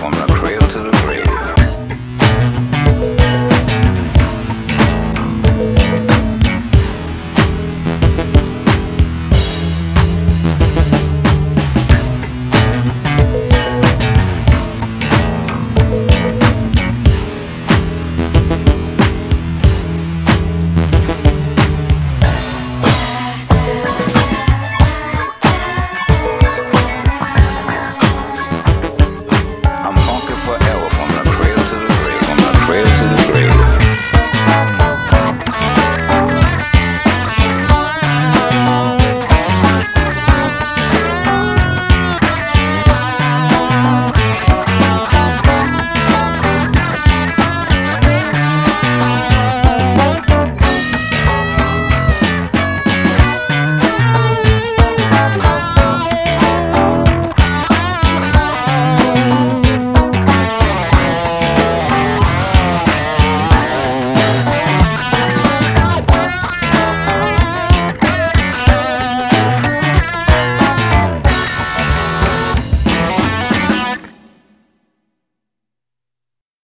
from the